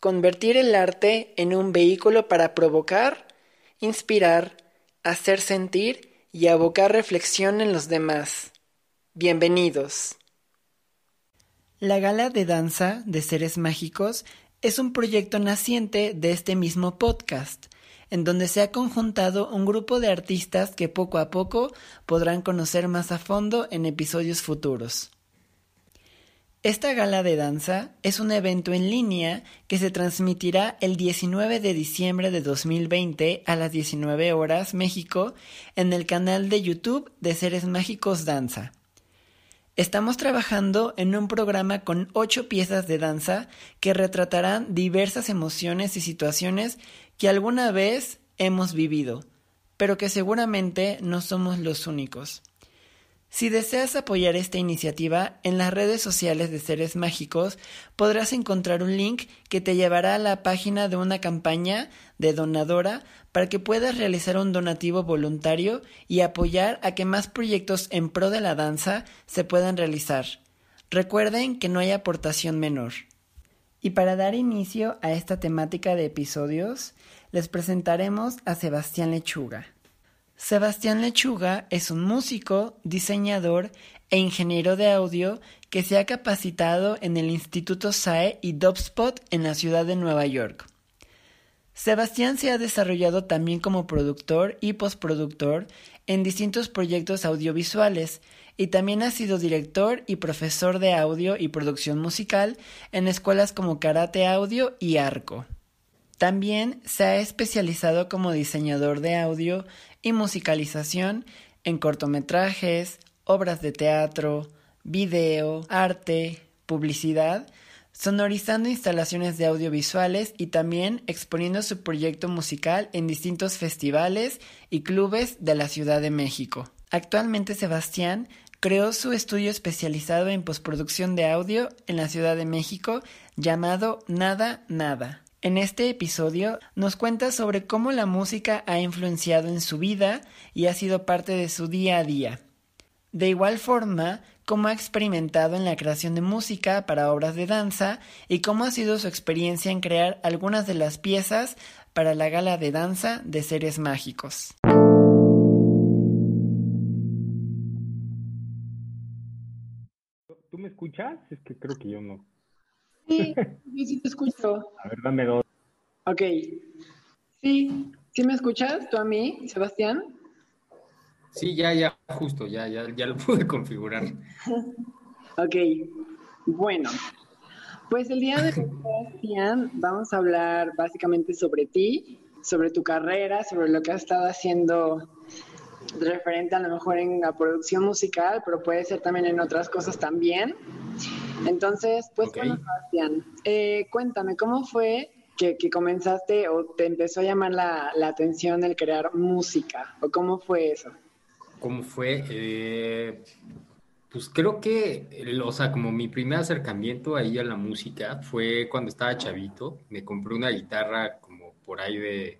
convertir el arte en un vehículo para provocar, inspirar, hacer sentir y abocar reflexión en los demás. Bienvenidos. La Gala de Danza de Seres Mágicos es un proyecto naciente de este mismo podcast, en donde se ha conjuntado un grupo de artistas que poco a poco podrán conocer más a fondo en episodios futuros. Esta gala de danza es un evento en línea que se transmitirá el 19 de diciembre de 2020 a las 19 horas México en el canal de YouTube de Seres Mágicos Danza. Estamos trabajando en un programa con ocho piezas de danza que retratarán diversas emociones y situaciones que alguna vez hemos vivido, pero que seguramente no somos los únicos. Si deseas apoyar esta iniciativa, en las redes sociales de Seres Mágicos podrás encontrar un link que te llevará a la página de una campaña de donadora para que puedas realizar un donativo voluntario y apoyar a que más proyectos en pro de la danza se puedan realizar. Recuerden que no hay aportación menor. Y para dar inicio a esta temática de episodios, les presentaremos a Sebastián Lechuga. Sebastián Lechuga es un músico, diseñador e ingeniero de audio que se ha capacitado en el Instituto SAE y Dubspot en la ciudad de Nueva York. Sebastián se ha desarrollado también como productor y postproductor en distintos proyectos audiovisuales y también ha sido director y profesor de audio y producción musical en escuelas como Karate Audio y Arco. También se ha especializado como diseñador de audio y musicalización en cortometrajes, obras de teatro, video, arte, publicidad, sonorizando instalaciones de audiovisuales y también exponiendo su proyecto musical en distintos festivales y clubes de la Ciudad de México. Actualmente Sebastián creó su estudio especializado en postproducción de audio en la Ciudad de México llamado Nada Nada. En este episodio nos cuenta sobre cómo la música ha influenciado en su vida y ha sido parte de su día a día. De igual forma, cómo ha experimentado en la creación de música para obras de danza y cómo ha sido su experiencia en crear algunas de las piezas para la gala de danza de seres mágicos. ¿Tú me escuchas? Es que creo que yo no. Sí, sí, sí te escucho. A ver, dame dos. Ok. Sí, ¿sí me escuchas tú a mí, Sebastián? Sí, ya, ya, justo, ya, ya, ya lo pude configurar. ok, bueno. Pues el día de hoy, Sebastián, vamos a hablar básicamente sobre ti, sobre tu carrera, sobre lo que has estado haciendo referente a lo mejor en la producción musical, pero puede ser también en otras cosas también. Entonces, pues bueno, Sebastián, eh, cuéntame, ¿cómo fue que, comenzaste o te empezó a llamar la, atención el crear música? ¿O cómo fue eso? ¿Cómo fue? Eh, pues creo que, o sea, como mi primer acercamiento ahí a la música fue cuando estaba chavito. Me compré una guitarra como por ahí de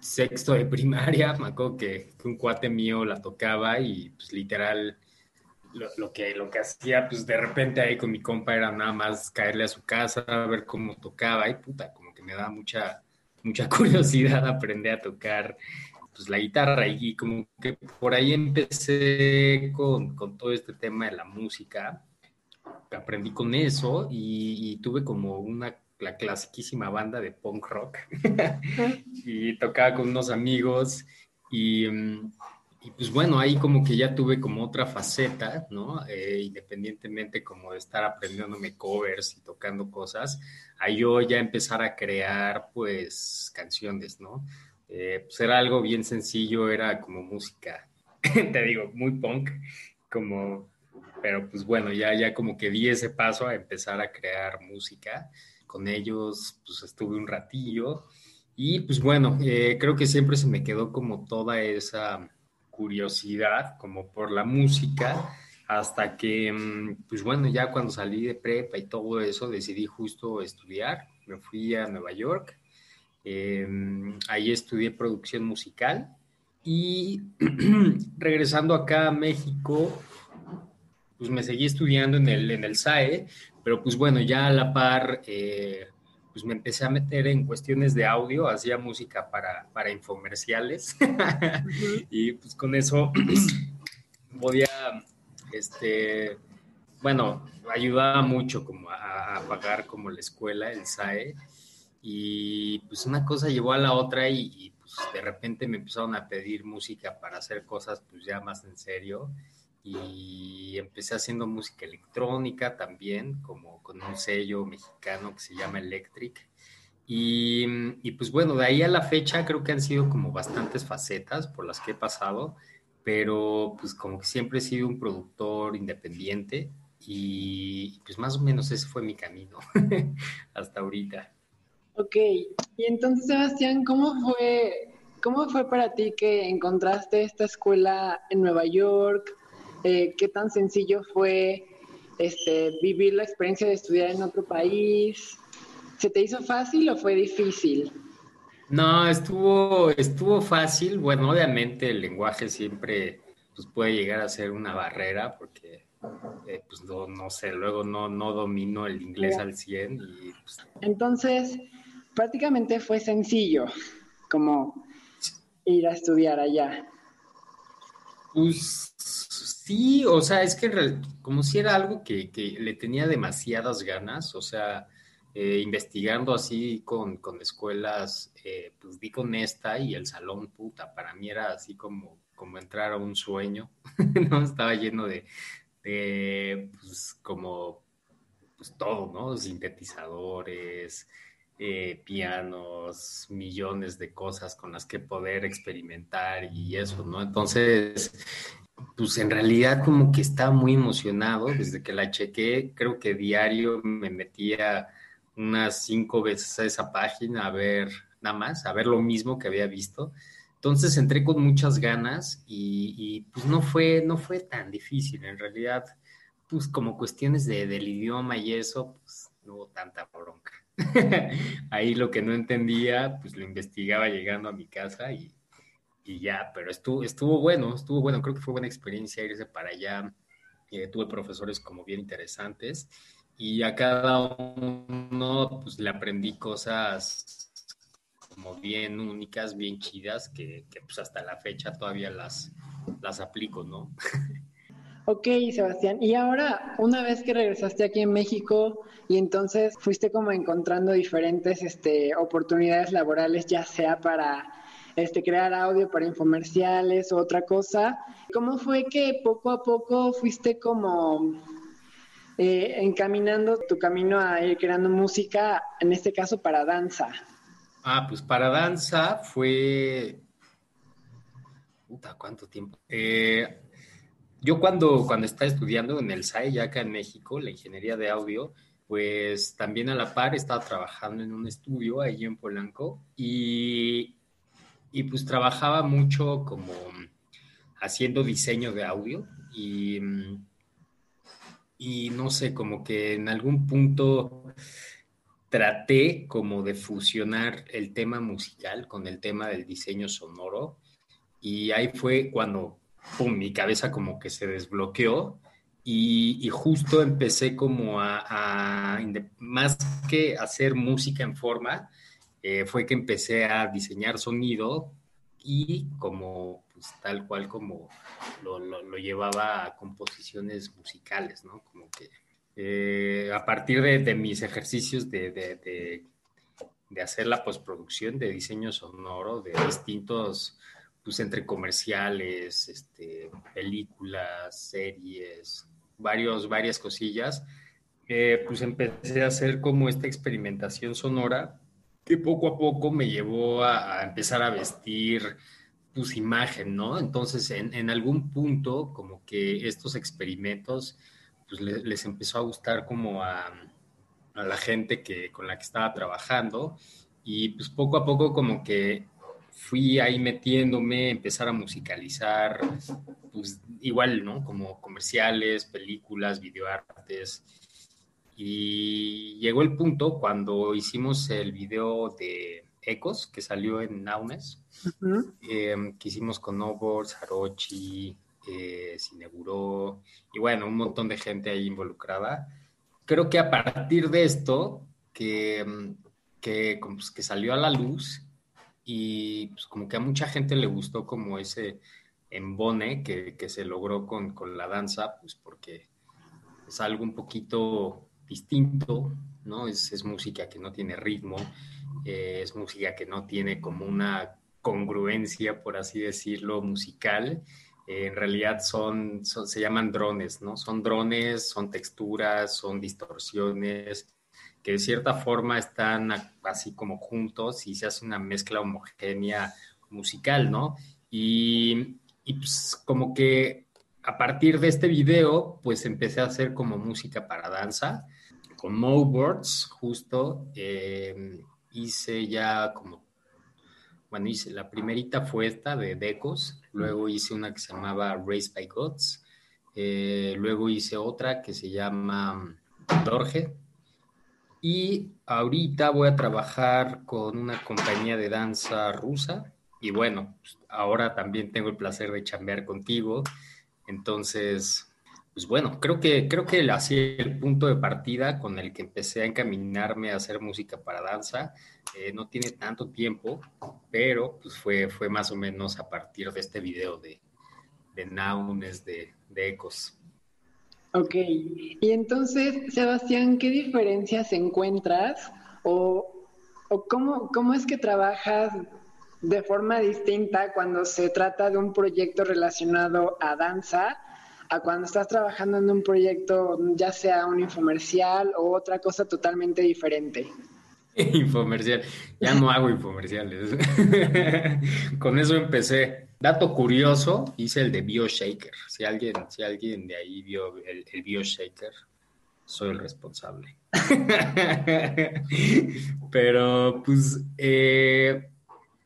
sexto de primaria. Me acuerdo que un cuate mío la tocaba y pues literal lo, que, lo que hacía, pues de repente ahí con mi compa era nada más caerle a su casa, a ver cómo tocaba, y puta, como que me daba mucha, mucha curiosidad aprender a tocar pues la guitarra. Y como que por ahí empecé con, con todo este tema de la música, aprendí con eso y, tuve como una la clasiquísima banda de punk rock. Y tocaba con unos amigos y, mm, y pues bueno, ahí como que ya tuve como otra faceta, ¿no? Eh, independientemente como de estar aprendiéndome covers y tocando cosas, ahí yo ya empezar a crear pues canciones, ¿no? Eh, pues era algo bien sencillo, era como música, te digo, muy punk, como, pero pues bueno, ya, ya como que di ese paso a empezar a crear música. Con ellos pues estuve un ratillo Y pues bueno, eh, creo que siempre se me quedó como toda esa curiosidad como por la música hasta que, mm, pues bueno, ya cuando salí de prepa y todo eso, decidí justo estudiar. Me fui a Nueva York. Em, ahí estudié producción musical y regresando acá a México, pues me seguí estudiando en el, en el SAE, pero pues bueno, ya a la par, eh, pues me empecé a meter en cuestiones de audio, hacía música para, para infomerciales. Y pues con eso podía, este, bueno, ayudaba mucho como a, a, pagar como la escuela, el SAE, y pues una cosa llevó a la otra y, y pues de repente me empezaron a pedir música para hacer cosas pues ya más en serio y empecé haciendo música electrónica también, como con un sello mexicano que se llama Electric. Y, y, pues bueno, de ahí a la fecha creo que han sido como bastantes facetas por las que he pasado, pero pues como que siempre he sido un productor independiente y pues más o menos ese fue mi camino hasta ahorita. Ok, y entonces Sebastián, ¿cómo fue, ¿cómo fue para ti que encontraste esta escuela en Nueva York? Eh, ¿Qué tan sencillo fue este, vivir la experiencia de estudiar en otro país? ¿Se te hizo fácil o fue difícil? No, estuvo, estuvo fácil. Bueno, obviamente el lenguaje siempre pues, puede llegar a ser una barrera porque, eh, pues no, no, sé, luego no, no domino el inglés al 100. Y, pues... Entonces, prácticamente fue sencillo como ir a estudiar allá. Pues sí, o sea, es que como si era algo que, que le tenía demasiadas ganas, o sea, eh, investigando así con, con escuelas, eh, pues di con esta y el salón, puta, para mí era así como, como entrar a un sueño, ¿no? Estaba lleno de, de pues como, pues todo, ¿no? Sintetizadores, eh, pianos, millones de cosas con las que poder experimentar y eso, ¿no? Entonces, pues en realidad como que estaba muy emocionado desde que la chequé, creo que diario me metía unas cinco veces a esa página a ver nada más, a ver lo mismo que había visto. Entonces entré con muchas ganas y, y pues no fue, no fue tan difícil, en realidad, pues como cuestiones de, del idioma y eso, pues no hubo tanta bronca. Ahí lo que no entendía, pues lo investigaba llegando a mi casa y, y ya, pero estuvo, estuvo bueno, estuvo bueno, creo que fue buena experiencia irse para allá. Eh, tuve profesores como bien interesantes y a cada uno pues le aprendí cosas como bien únicas, bien chidas, que, que pues hasta la fecha todavía las, las aplico, ¿no? Ok, Sebastián. Y ahora, una vez que regresaste aquí en México y entonces fuiste como encontrando diferentes este, oportunidades laborales, ya sea para este, crear audio para infomerciales o otra cosa, ¿cómo fue que poco a poco fuiste como eh, encaminando tu camino a ir creando música, en este caso para danza? Ah, pues para danza fue... Puta, ¿cuánto tiempo? Eh, yo cuando, cuando estaba estudiando en el SAE, ya acá en México, la ingeniería de audio, pues también a la par estaba trabajando en un estudio ahí en Polanco y, y pues trabajaba mucho como haciendo diseño de audio y, y no sé, como que en algún punto traté como de fusionar el tema musical con el tema del diseño sonoro y ahí fue cuando pum, mi cabeza como que se desbloqueó y, y justo empecé como a, a, más que hacer música en forma, eh, fue que empecé a diseñar sonido y como pues, tal cual como lo, lo, lo, llevaba a composiciones musicales, ¿no? Como que eh, a partir de, de, mis ejercicios de, de, de hacer la postproducción de diseño sonoro de distintos pues entre comerciales, este, películas, series, varios, varias cosillas, eh, pues empecé a hacer como esta experimentación sonora poco a poco me llevó a, empezar a vestir pues imagen, ¿no? Entonces en, algún punto como que estos experimentos pues le, les empezó a gustar como a, a la gente que, con la que estaba trabajando Y pues poco a poco como que fui ahí metiéndome, empezar a musicalizar, pues igual, ¿no? Como comerciales, películas, videoartes. Y llegó el punto cuando hicimos el video de Ecos, que salió en Naunes, em, que hicimos con Novox, Harochi, eh, Cineguro, y bueno, un montón de gente ahí involucrada. Creo que a partir de esto, que, em, que, pues, que salió a la luz, y pues como que a mucha gente le gustó como ese embone que, que se logró con, con, la danza, pues porque es algo un poquito distinto, ¿no? Es, es música que no tiene ritmo, eh, es música que no tiene como una congruencia, por así decirlo, musical. Eh, en realidad son, se llaman drones, ¿no? Son drones, son texturas, son distorsiones, que de cierta forma están así como juntos y se hace una mezcla homogénea musical, ¿no? Y, y pues como que a partir de este video, pues empecé a hacer como música para danza, con Mowboards, justo, eh, hice ya como, bueno, hice, la primerita fue esta de Decos, luego hice una que se llamaba Race by Gods, eh, luego hice otra que se llama Dorje, y ahorita voy a trabajar con una compañía de danza rusa. Y bueno, pues, ahora también tengo el placer de chambear contigo. Entonces, pues bueno, creo que, creo que así el punto de partida con el que empecé a encaminarme a hacer música para danza. Eh, no tiene tanto tiempo, pero pues fue, fue más o menos a partir de este video de, de Naunes, de, de Ecos. Ok, y entonces, Sebastián, ¿qué diferencias encuentras o, o cómo, cómo es que trabajas de forma distinta cuando se trata de un proyecto relacionado a danza a cuando estás trabajando en un proyecto, ya sea un infomercial o otra cosa totalmente diferente? Infomercial, ya no hago infomerciales. Con eso empecé. Dato curioso, hice el de BioShaker. Si alguien, si alguien de ahí vio el, el BioShaker, soy el responsable. Pero pues eh,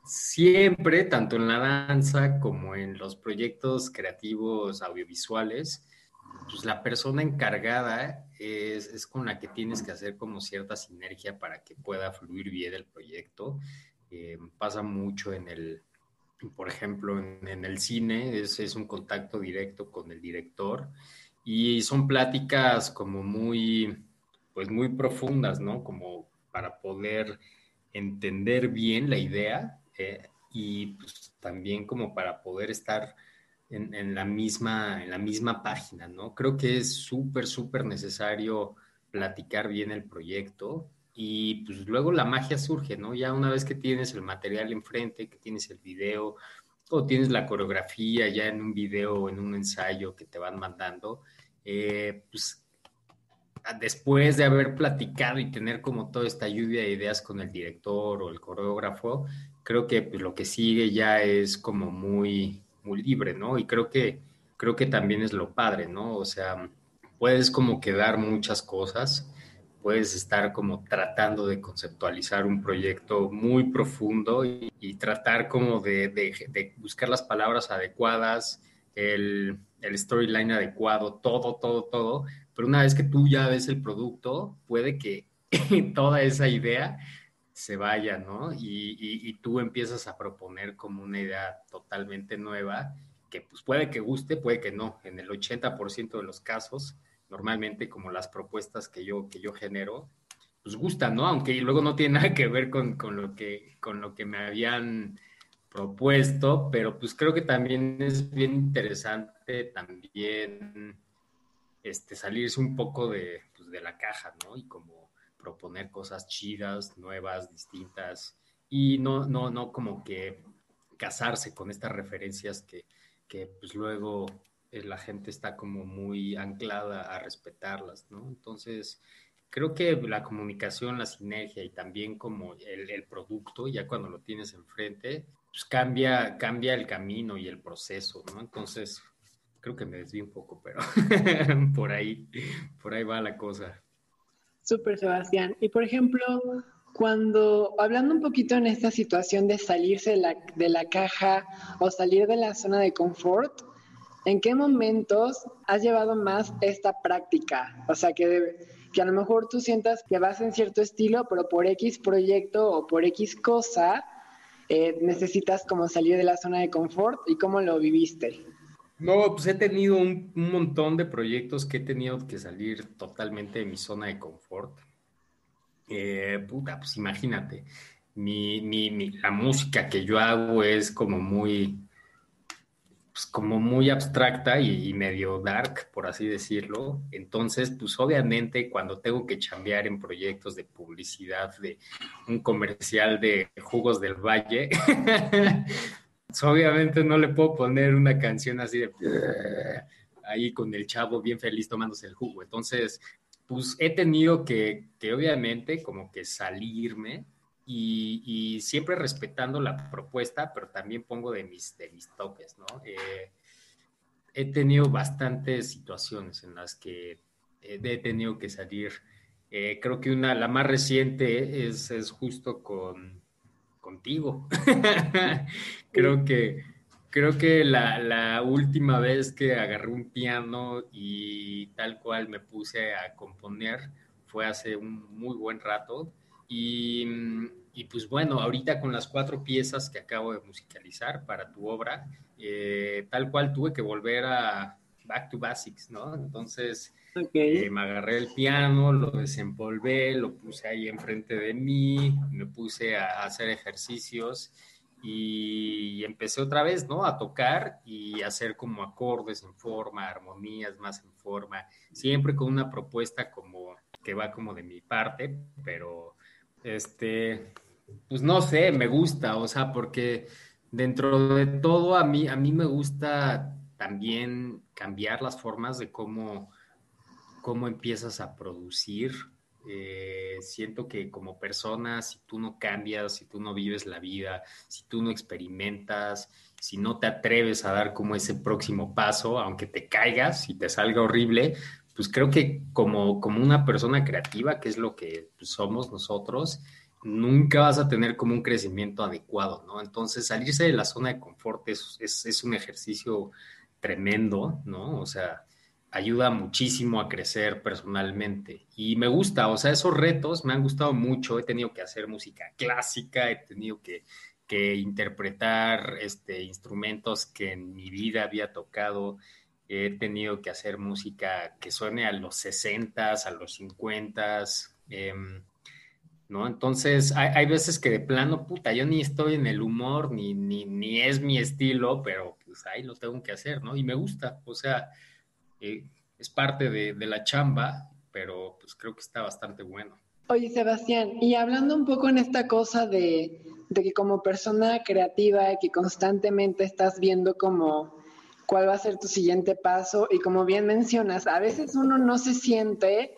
siempre, tanto en la danza como en los proyectos creativos audiovisuales, pues la persona encargada es, con la que tienes que hacer como cierta sinergia para que pueda fluir bien el proyecto. Eh, pasa mucho en el, por ejemplo, en, en el cine, es, es, un contacto directo con el director y son pláticas como muy, pues muy profundas, ¿no? Como para poder entender bien la idea eh, y pues, también como para poder estar en, la misma, en la misma página, ¿no? Creo que es súper, súper necesario platicar bien el proyecto y pues luego la magia surge, ¿no? Ya una vez que tienes el material enfrente, que tienes el video o tienes la coreografía ya en un video o en un ensayo que te van mandando, eh, pues después de haber platicado y tener como toda esta lluvia de ideas con el director o el coreógrafo, creo que pues, lo que sigue ya es como muy, muy libre, ¿no? Y creo que, creo que también es lo padre, ¿no? O sea, puedes como quedar muchas cosas, puedes estar como tratando de conceptualizar un proyecto muy profundo y, tratar como de, de, de, buscar las palabras adecuadas, el, el storyline adecuado, todo, todo, todo. Pero una vez que tú ya ves el producto, puede que toda esa idea se vaya, ¿no? Y, y, tú empiezas a proponer como una idea totalmente nueva, que pues puede que guste, puede que no. En el 80% de los casos, normalmente como las propuestas que yo, que yo genero, pues gustan, ¿no? Aunque luego no tiene nada que ver con, con, lo, que, con lo que me habían propuesto, pero pues creo que también es bien interesante también este, salirse un poco de, pues, de la caja, ¿no? Y como proponer cosas chidas, nuevas, distintas, y no, no, no como que casarse con estas referencias que, que pues luego la gente está como muy anclada a respetarlas, ¿no? Entonces, creo que la comunicación, la sinergia y también como el, el, producto, ya cuando lo tienes enfrente, pues cambia, cambia el camino y el proceso, ¿no? Entonces, creo que me desvío un poco, pero por ahí, por ahí va la cosa. Súper, Sebastián. Y por ejemplo, cuando, hablando un poquito en esta situación de salirse de la, de la caja o salir de la zona de confort, ¿en qué momentos has llevado más esta práctica? O sea, que, que a lo mejor tú sientas que vas en cierto estilo, pero por X proyecto o por X cosa, eh, necesitas como salir de la zona de confort y cómo lo viviste. No, pues he tenido un, un, montón de proyectos que he tenido que salir totalmente de mi zona de confort. Eh, puta, pues imagínate, mi, mi, mi, la música que yo hago es como muy, pues como muy abstracta y, y, medio dark, por así decirlo. Entonces, pues obviamente cuando tengo que chambear en proyectos de publicidad, de un comercial de jugos del valle, obviamente no le puedo poner una canción así de ahí con el chavo bien feliz tomándose el jugo. Entonces, pues he tenido que, que obviamente como que salirme y, y, siempre respetando la propuesta, pero también pongo de mis, de mis toques, ¿no? Eh, he tenido bastantes situaciones en las que he tenido que salir. Eh, creo que una, la más reciente es, es justo con, contigo. creo que creo que la, la, última vez que agarré un piano y tal cual me puse a componer fue hace un muy buen rato. Y, y pues bueno, ahorita con las cuatro piezas que acabo de musicalizar para tu obra, eh, tal cual tuve que volver a back to basics, ¿no? Entonces okay. eh, me agarré el piano, lo desempolvé, lo puse ahí enfrente de mí, me puse a, a hacer ejercicios y empecé otra vez, ¿no? A tocar y hacer como acordes en forma, armonías más en forma, siempre con una propuesta como que va como de mi parte, pero este, pues no sé, me gusta, o sea, porque dentro de todo a mí, a mí me gusta también cambiar las formas de cómo, cómo empiezas a producir eh, siento que como persona, si tú no cambias, si tú no vives la vida, si tú no experimentas, si no te atreves a dar como ese próximo paso, aunque te caigas y te salga horrible, pues creo que como, como una persona creativa, que es lo que somos nosotros, nunca vas a tener como un crecimiento adecuado, ¿no? Entonces, salirse de la zona de confort es, es, es un ejercicio tremendo, ¿no? O sea, ayuda muchísimo a crecer personalmente. Y me gusta, o sea, esos retos me han gustado mucho. He tenido que hacer música clásica, he tenido que, que interpretar este, instrumentos que en mi vida había tocado. He tenido que hacer música que suene a los 60, a los 50. Eh, ¿no? Entonces, hay, hay, veces que de plano, puta, yo ni estoy en el humor, ni, ni, ni es mi estilo, pero pues ahí lo tengo que hacer, ¿no? Y me gusta, o sea, eh, es parte de, la chamba, pero pues creo que está bastante bueno. Oye, Sebastián, y hablando un poco en esta cosa de, de que como persona creativa, que constantemente estás viendo como cuál va a ser tu siguiente paso, y como bien mencionas, a veces uno no se siente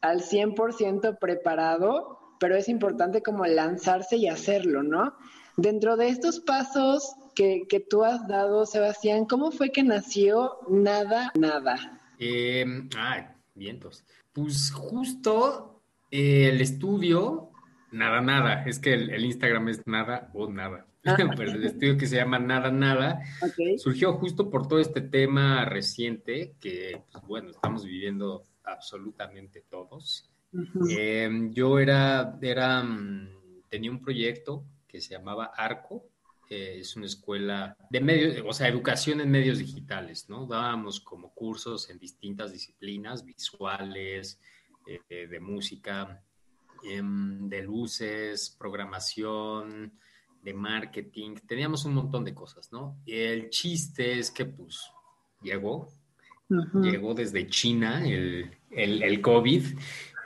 al 100% preparado, pero es importante como lanzarse y hacerlo, ¿no? Dentro de estos pasos que, que, tú has dado, Sebastián, ¿cómo fue que nació Nada, Nada? Eh, ah, vientos. Pues justo eh, el estudio, Nada, Nada, es que el, el Instagram es Nada o Nada. Ah, pero el estudio que se llama Nada Nada okay. surgió justo por todo este tema reciente que, pues, bueno, estamos viviendo absolutamente todos. Uh -huh. eh, yo era, era, mm, tenía un proyecto que se llamaba Arco, eh, es una escuela de medios, o sea, educación en medios digitales, ¿no? Dábamos como cursos en distintas disciplinas, visuales, eh, de música, eh, de luces, programación, de marketing, teníamos un montón de cosas, ¿no? El chiste es que, pues, llegó, uh -huh. llegó desde China el, el, el COVID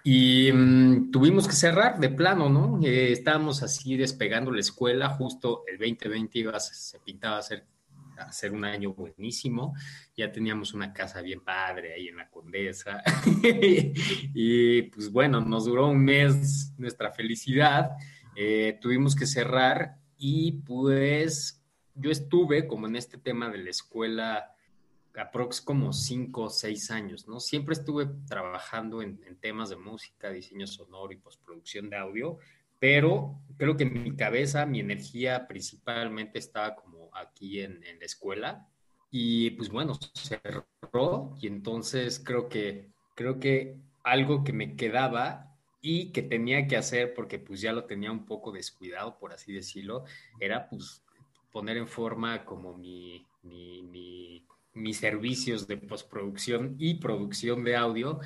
y um, tuvimos que cerrar de plano, ¿no? Eh, estábamos así despegando la escuela, justo el 2020 iba se pintaba a ser, a ser un año buenísimo, ya teníamos una casa bien padre ahí en la Condesa, y pues bueno, nos duró un mes nuestra felicidad, eh, tuvimos que cerrar y pues yo estuve como en este tema de la escuela aprox como cinco o seis años, ¿no? Siempre estuve trabajando en, en, temas de música, diseño sonoro y postproducción de audio, pero creo que mi cabeza, mi energía principalmente estaba como aquí en, en la escuela y pues bueno, cerró y entonces creo que, creo que algo que me quedaba y que tenía que hacer porque pues ya lo tenía un poco descuidado, por así decirlo, era pues poner en forma como mi, mi, mis servicios de postproducción y producción de audio.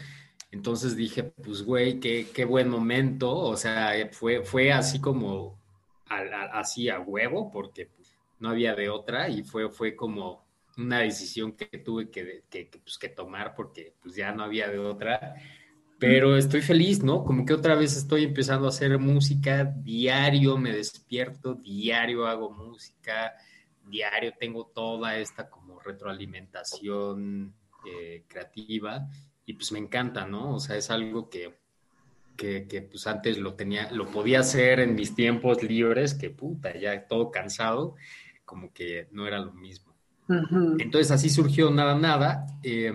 Entonces dije, pues güey, qué, qué buen momento, o sea, fue, fue así como así a huevo porque no había de otra y fue, fue como una decisión que tuve que, que, pues, que tomar porque pues ya no había de otra pero estoy feliz, ¿no? Como que otra vez estoy empezando a hacer música, diario me despierto, diario hago música, diario tengo toda esta como retroalimentación eh, creativa y pues me encanta, ¿no? O sea, es algo que, que, que, pues antes lo tenía, lo podía hacer en mis tiempos libres, que puta, ya todo cansado, como que no era lo mismo. Entonces así surgió Nada Nada. Eh,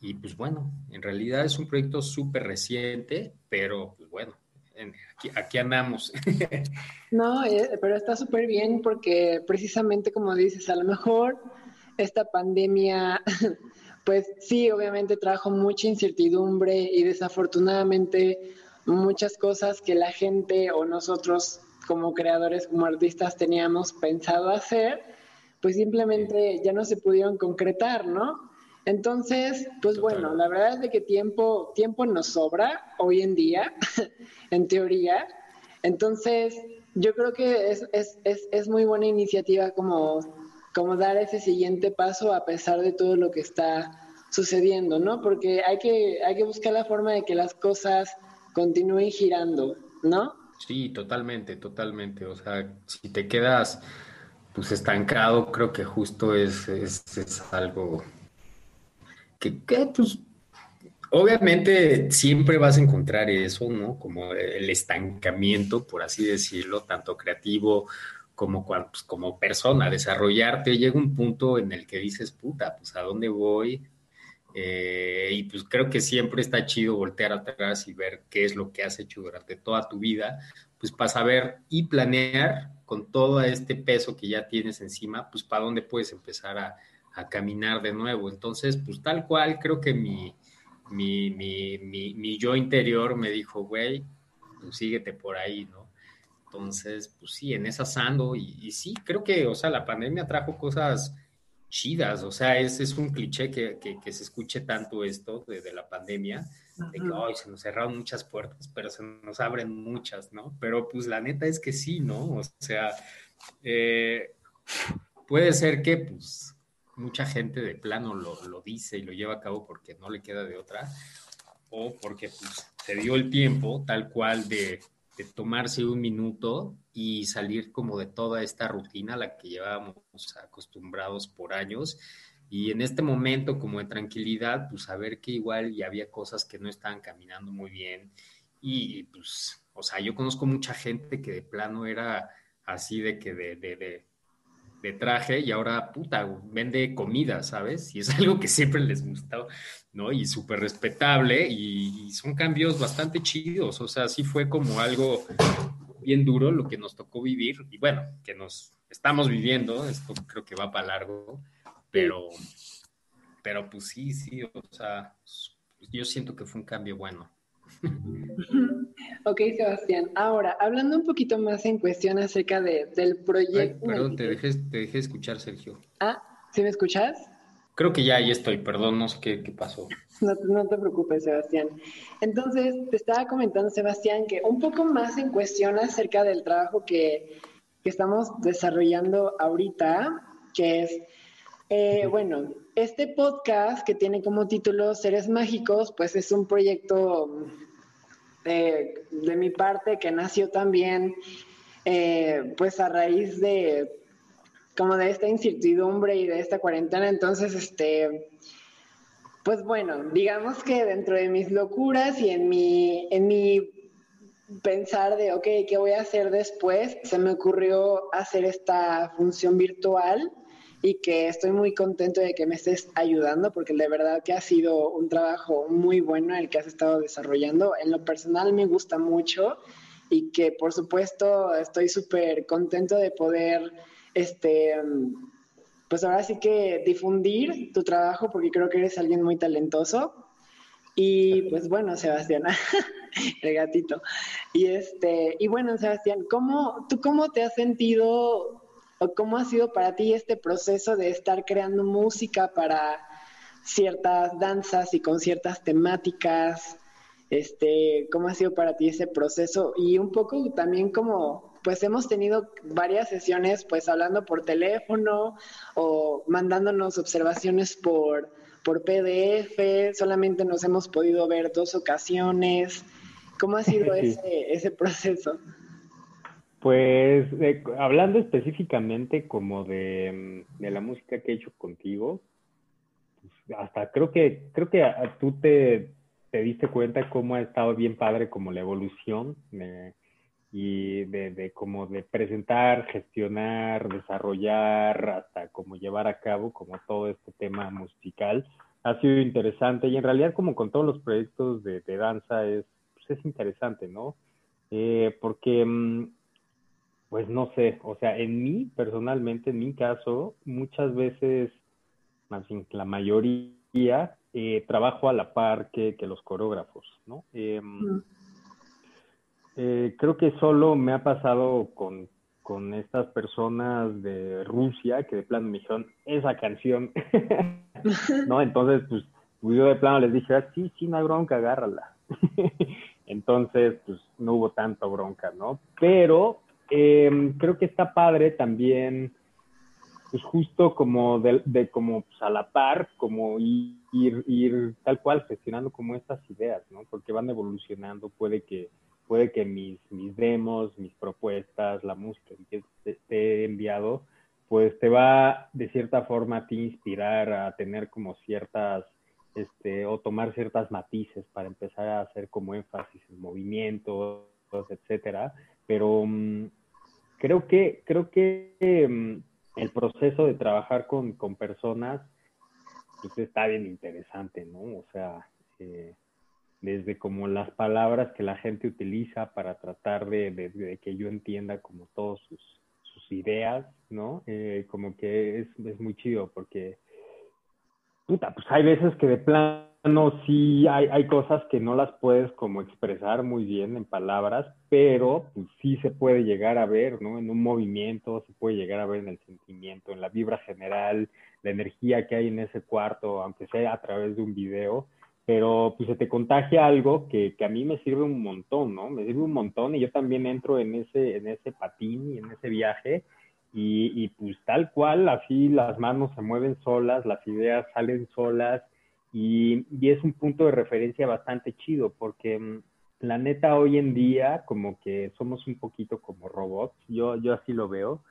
y pues bueno, en realidad es un proyecto súper reciente, pero pues bueno, aquí, andamos. no, eh, pero está súper bien porque precisamente como dices, a lo mejor esta pandemia, pues sí, obviamente trajo mucha incertidumbre y desafortunadamente muchas cosas que la gente o nosotros como creadores, como artistas teníamos pensado hacer, pues simplemente ya no se pudieron concretar, ¿no? Entonces, pues bueno, la verdad es de que tiempo, tiempo nos sobra hoy en día, en teoría. Entonces, yo creo que es, es, es, es, muy buena iniciativa como, como dar ese siguiente paso a pesar de todo lo que está sucediendo, ¿no? Porque hay que, hay que buscar la forma de que las cosas continúen girando, ¿no? Sí, totalmente, totalmente. O sea, si te quedas pues estancado, creo que justo es, es, es algo que, pues, obviamente siempre vas a encontrar eso, ¿no? Como el estancamiento, por así decirlo, tanto creativo como, pues, como persona, desarrollarte, llega un punto en el que dices, puta, pues a dónde voy. Eh, y pues creo que siempre está chido voltear atrás y ver qué es lo que has hecho durante toda tu vida, pues para saber y planear con todo este peso que ya tienes encima, pues para dónde puedes empezar a, a caminar de nuevo. Entonces, pues tal cual, creo que mi, mi, mi, mi, yo interior me dijo, güey, pues síguete por ahí, ¿no? Entonces, pues sí, en esa ando y, sí, creo que, o sea, la pandemia trajo cosas chidas, o sea, es, es un cliché que, que, se escuche tanto esto de, la pandemia, de que, ay, se nos cerraron muchas puertas, pero se nos abren muchas, ¿no? Pero pues la neta es que sí, ¿no? O sea, eh, puede ser que, pues, mucha gente de plano lo, dice y lo lleva a cabo porque no le queda de otra, o porque pues, se dio el tiempo tal cual de, tomarse un minuto y salir como de toda esta rutina a la que llevábamos acostumbrados por años. Y en este momento, como de tranquilidad, pues saber que igual ya había cosas que no estaban caminando muy bien. Y pues, o sea, yo conozco mucha gente que de plano era así de que de, de de traje y ahora, puta, vende comida, ¿sabes? Y es algo que siempre les gustó, ¿no? Y súper respetable y, son cambios bastante chidos, o sea, sí fue como algo bien duro lo que nos tocó vivir y bueno, que nos estamos viviendo, esto creo que va para largo, pero, pero pues sí, sí, o sea, yo siento que fue un cambio bueno. Ok, Sebastián. Ahora, hablando un poquito más en cuestión acerca del proyecto. perdón, te dejé, te dejé escuchar, Sergio. Ah, ¿sí me escuchas? Creo que ya ahí estoy, perdón, no sé qué, pasó. No, no, te preocupes, Sebastián. Entonces, te estaba comentando, Sebastián, que un poco más en cuestión acerca del trabajo que, que estamos desarrollando ahorita, que es, eh, bueno, este podcast que tiene como título Seres Mágicos, pues es un proyecto de, mi parte que nació también eh, pues a raíz de como de esta incertidumbre y de esta cuarentena. Entonces, este, pues bueno, digamos que dentro de mis locuras y en mi, en mi pensar de, ok, ¿qué voy a hacer después? Se me ocurrió hacer esta función virtual y que estoy muy contento de que me estés ayudando porque de verdad que ha sido un trabajo muy bueno el que has estado desarrollando. En lo personal me gusta mucho y que por supuesto estoy súper contento de poder, este, pues ahora sí que difundir tu trabajo porque creo que eres alguien muy talentoso. Y pues bueno, Sebastián, el gatito. Y este, y bueno, Sebastián, ¿cómo, ¿tú cómo te has sentido o cómo ha sido para ti este proceso de estar creando música para ciertas danzas y con ciertas temáticas? Este, ¿cómo ha sido para ti ese proceso? Y un poco también como, pues hemos tenido varias sesiones, pues hablando por teléfono o mandándonos observaciones por, por PDF, solamente nos hemos podido ver dos ocasiones. ¿Cómo ha sido ese, ese proceso? Pues hablando específicamente como de, de, la música que he hecho contigo, pues, hasta creo que creo que tú te, te, diste cuenta cómo ha estado bien padre como la evolución y de, de como de presentar, gestionar, desarrollar, hasta como llevar a cabo como todo este tema musical. Ha sido interesante y en realidad como con todos los proyectos de, de danza es, pues es interesante, ¿no? Eh, porque mm, pues no sé, o sea, en mí, personalmente, en mi caso, muchas veces, más bien la mayoría, eh, trabajo a la par que, los coreógrafos, ¿no? Em, eh, creo que solo me ha pasado con, con estas personas de Rusia que de plano me dijeron, esa canción, ¿no? Entonces, pues, yo de plano les dije, ah, sí, sí, no hay bronca, agárrala. Entonces, pues, no hubo tanta bronca, ¿no? Pero eh, creo que está padre también, pues justo como de, como pues, a la par, como ir, ir, tal cual gestionando como estas ideas, ¿no? Porque van evolucionando, puede que puede que mis, mis demos, mis propuestas, la música que te, he enviado, pues te va de cierta forma a ti inspirar a tener como ciertas, este, o tomar ciertas matices para empezar a hacer como énfasis en movimientos, etcétera. Pero mm, creo que, creo que em, el proceso de trabajar con, con personas pues, está bien interesante, ¿no? O sea, eh, desde como las palabras que la gente utiliza para tratar de, que yo entienda como todas sus, sus ideas, ¿no? Eh, como que es, es muy chido porque, puta, pues hay veces que de plano no, sí hay, hay cosas que no las puedes como expresar muy bien en palabras, pero pues, sí se puede llegar a ver, ¿no? En un movimiento, se puede llegar a ver en el sentimiento, en la vibra general, la energía que hay en ese cuarto, aunque sea a través de un video, pero pues se te contagia algo que, que a mí me sirve un montón, ¿no? Me sirve un montón y yo también entro en ese, en ese patín y en ese viaje y, y pues tal cual, así las manos se mueven solas, las ideas salen solas y, es un punto de referencia bastante chido porque mm, la neta hoy en día como que somos un poquito como robots, yo, yo así lo veo,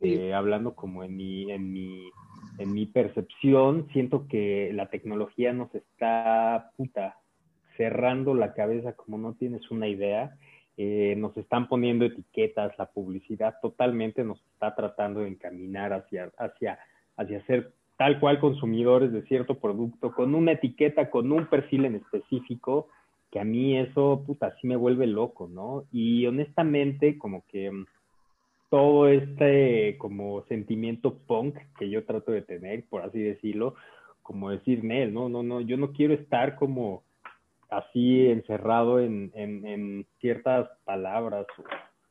eh, hablando como en mi, en, mi, en mi percepción, siento que la tecnología nos está puta cerrando la cabeza como no tienes una idea. Eh, nos están poniendo etiquetas, la publicidad totalmente nos está tratando de encaminar hacia, hacia, hacia ser tal cual consumidores de cierto producto, con una etiqueta, con un perfil en específico, que a mí eso, puta, sí me vuelve loco, ¿no? Y honestamente, como que mm, todo este como sentimiento punk que yo trato de tener, por así decirlo, como decir, Nel, no, no, no, yo no quiero estar como así encerrado en, en, en ciertas palabras,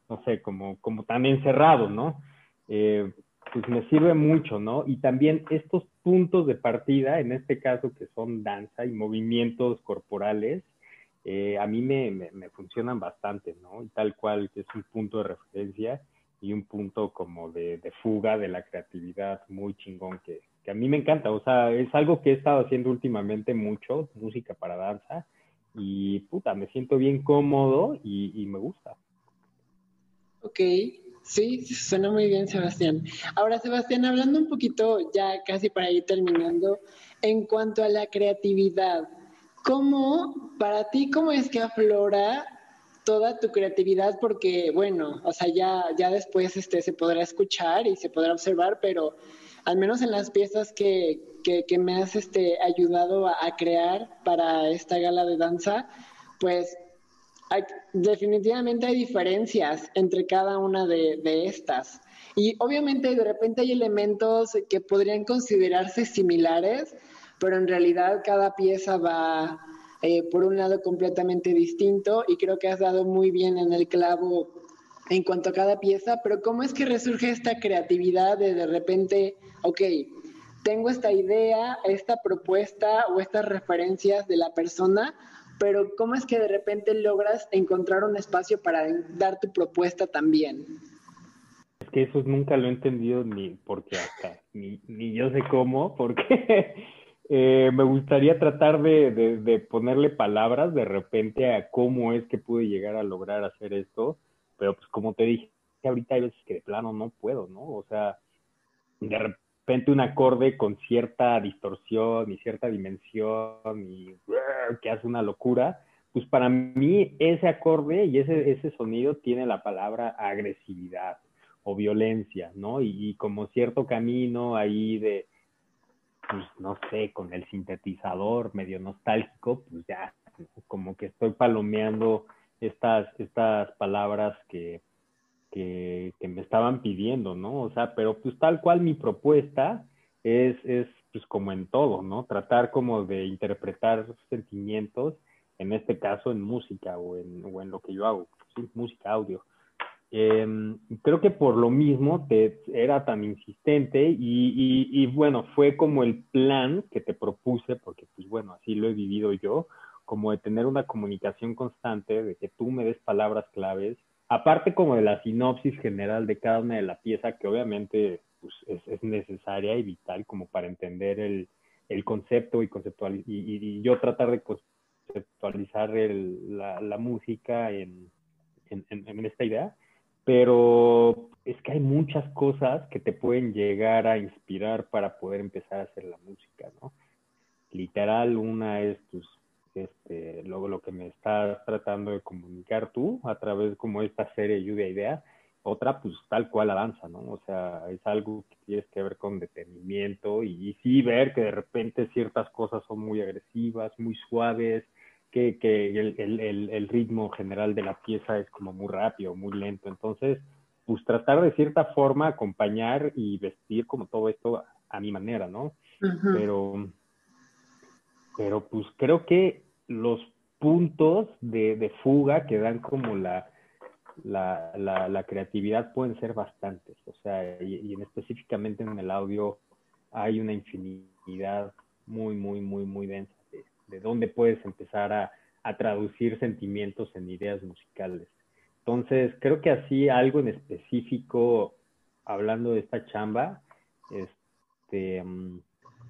no sé, como, como tan encerrado, ¿no? Eh, pues me sirve mucho, ¿no? Y también estos puntos de partida, en este caso que son danza y movimientos corporales, eh, a mí me, me, funcionan bastante, ¿no? Y tal cual que es un punto de referencia y un punto como de, de fuga de la creatividad muy chingón que, que, a mí me encanta, o sea, es algo que he estado haciendo últimamente mucho, música para danza, y puta, me siento bien cómodo y, me gusta. Ok, Sí, suena muy bien, Sebastián. Ahora, Sebastián, hablando un poquito ya casi para ir terminando, en cuanto a la creatividad, ¿cómo, para ti, cómo es que aflora toda tu creatividad? Porque, bueno, o sea, ya, ya después este, se podrá escuchar y se podrá observar, pero al menos en las piezas que, que, me has este, ayudado a crear para esta gala de danza, pues definitivamente hay diferencias entre cada una de, estas. Y obviamente de repente hay elementos que podrían considerarse similares, pero en realidad cada pieza va eh, por un lado completamente distinto y creo que has dado muy bien en el clavo en cuanto a cada pieza, pero ¿cómo es que resurge esta creatividad de de repente, ok, tengo esta idea, esta propuesta o estas referencias de la persona, pero ¿cómo es que de repente logras encontrar un espacio para dar tu propuesta también? Es que eso nunca lo he entendido ni porque hasta, ni, ni yo sé cómo, porque eh, me gustaría tratar de, de, ponerle palabras de repente a cómo es que pude llegar a lograr hacer esto, pero pues como te dije, ahorita hay veces que de plano no puedo, ¿no? O sea, de repente un acorde con cierta distorsión y cierta dimensión y que hace una locura, pues para mí ese acorde y ese, ese sonido tiene la palabra agresividad o violencia, ¿no? Y, como cierto camino ahí de, pues no sé, con el sintetizador medio nostálgico, pues ya, como que estoy palomeando estas, estas palabras que, que, me estaban pidiendo, ¿no? O sea, pero pues tal cual mi propuesta es, es pues como en todo, ¿no? Tratar como de interpretar sentimientos, en este caso en música o en, o en lo que yo hago, ¿sí? música, audio. Em, creo que por lo mismo te era tan insistente y, y, y, bueno, fue como el plan que te propuse, porque pues bueno, así lo he vivido yo, como de tener una comunicación constante, de que tú me des palabras claves aparte como de la sinopsis general de cada una de la pieza, que obviamente pues, es, necesaria y vital como para entender el, concepto y, conceptual, y, yo tratar de conceptualizar la, música en, esta idea, pero es que hay muchas cosas que te pueden llegar a inspirar para poder empezar a hacer la música, ¿no? Literal, una es tus este, luego lo que me estás tratando de comunicar tú a través como esta serie Lluvia Idea, otra pues tal cual avanza, ¿no? O sea, es algo que tienes que ver con detenimiento y, sí ver que de repente ciertas cosas son muy agresivas, muy suaves, que, que el, el, el, ritmo general de la pieza es como muy rápido, muy lento. Entonces, pues tratar de cierta forma acompañar y vestir como todo esto a, mi manera, ¿no? Pero pero pues creo que los puntos de, fuga que dan como la, la, creatividad pueden ser bastantes, o sea, y, en específicamente en el audio hay una infinidad muy, muy, muy, muy densa de, dónde puedes empezar a, a, traducir sentimientos en ideas musicales. Entonces, creo que así algo en específico, hablando de esta chamba, este, mm,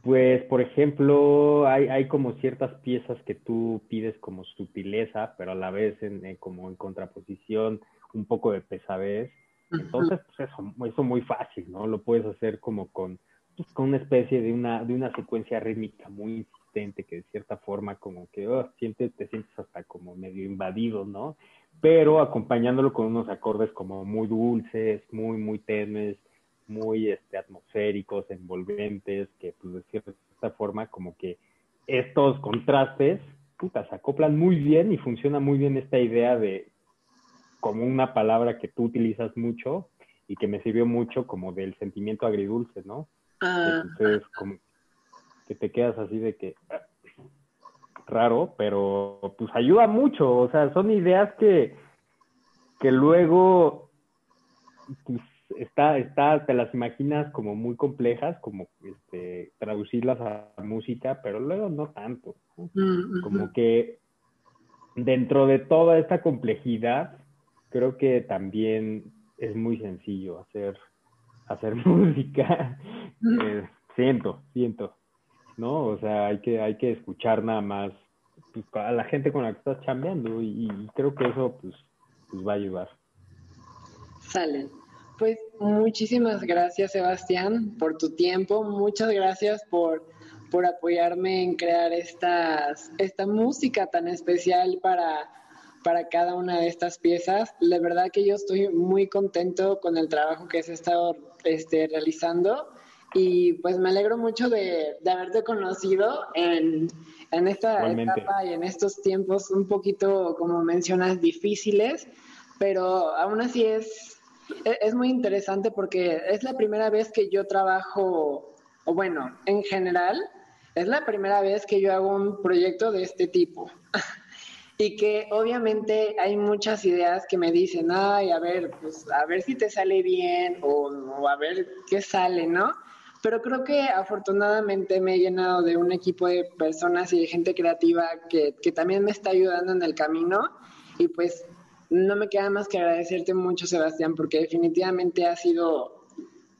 pues, por ejemplo, hay, hay como ciertas piezas que tú pides como sutileza, pero a la vez en, como en contraposición un poco de pesadez. Entonces, pues eso, eso muy fácil, ¿no? Lo puedes hacer como con, pues, con una especie de una, de una secuencia rítmica muy insistente que de cierta forma como que oh, te sientes hasta como medio invadido, ¿no? Pero acompañándolo con unos acordes como muy dulces, muy, muy tenues, muy este, atmosféricos, envolventes, que pues de cierta forma como que estos contrastes, puta, se acoplan muy bien y funciona muy bien esta idea de como una palabra que tú utilizas mucho y que me sirvió mucho como del sentimiento agridulce, ¿no? Ah. Entonces, como que te quedas así de que raro, pero pues ayuda mucho, o sea, son ideas que, que luego pues, está, está, te las imaginas como muy complejas, como este, traducirlas a música, pero luego no tanto. Como que dentro de toda esta complejidad, creo que también es muy sencillo hacer, hacer música. Eh, siento, siento, ¿no? O sea, hay que, hay que escuchar nada más pues, a la gente con la que estás chambeando y, creo que eso pues, pues va a ayudar. Salen. Muchísimas gracias, Sebastián, por tu tiempo. Muchas gracias por, por apoyarme en crear estas, esta música tan especial para, para cada una de estas piezas. La verdad que yo estoy muy contento con el trabajo que se estado este, realizando y pues me alegro mucho de, de haberte conocido en, en esta etapa y en estos tiempos un poquito, como mencionas, difíciles, pero aún así es, es muy interesante porque es la primera vez que yo trabajo, o bueno, en general, es la primera vez que yo hago un proyecto de este tipo. y que obviamente hay muchas ideas que me dicen, ay, a ver, pues a ver si te sale bien o, a ver qué sale, ¿no? Pero creo que afortunadamente me he llenado de un equipo de personas y de gente creativa que, que también me está ayudando en el camino y pues no me queda más que agradecerte mucho, Sebastián, porque definitivamente ha sido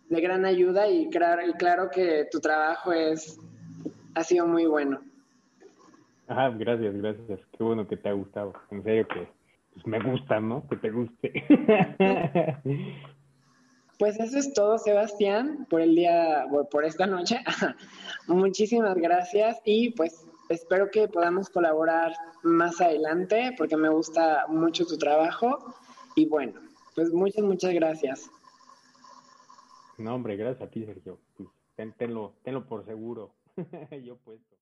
de gran ayuda y claro, y claro que tu trabajo es, ha sido muy bueno. Ajá, gracias, gracias. Qué bueno que te ha gustado. En serio que pues, me gusta, ¿no? Que te guste. Pues eso es todo, Sebastián, por el día, por esta noche. Muchísimas gracias y pues espero que podamos colaborar más adelante porque me gusta mucho tu trabajo y bueno, pues muchas, muchas gracias. No, hombre, gracias a ti, Sergio. Pues ten, tenlo, tenlo por seguro. Yo puesto.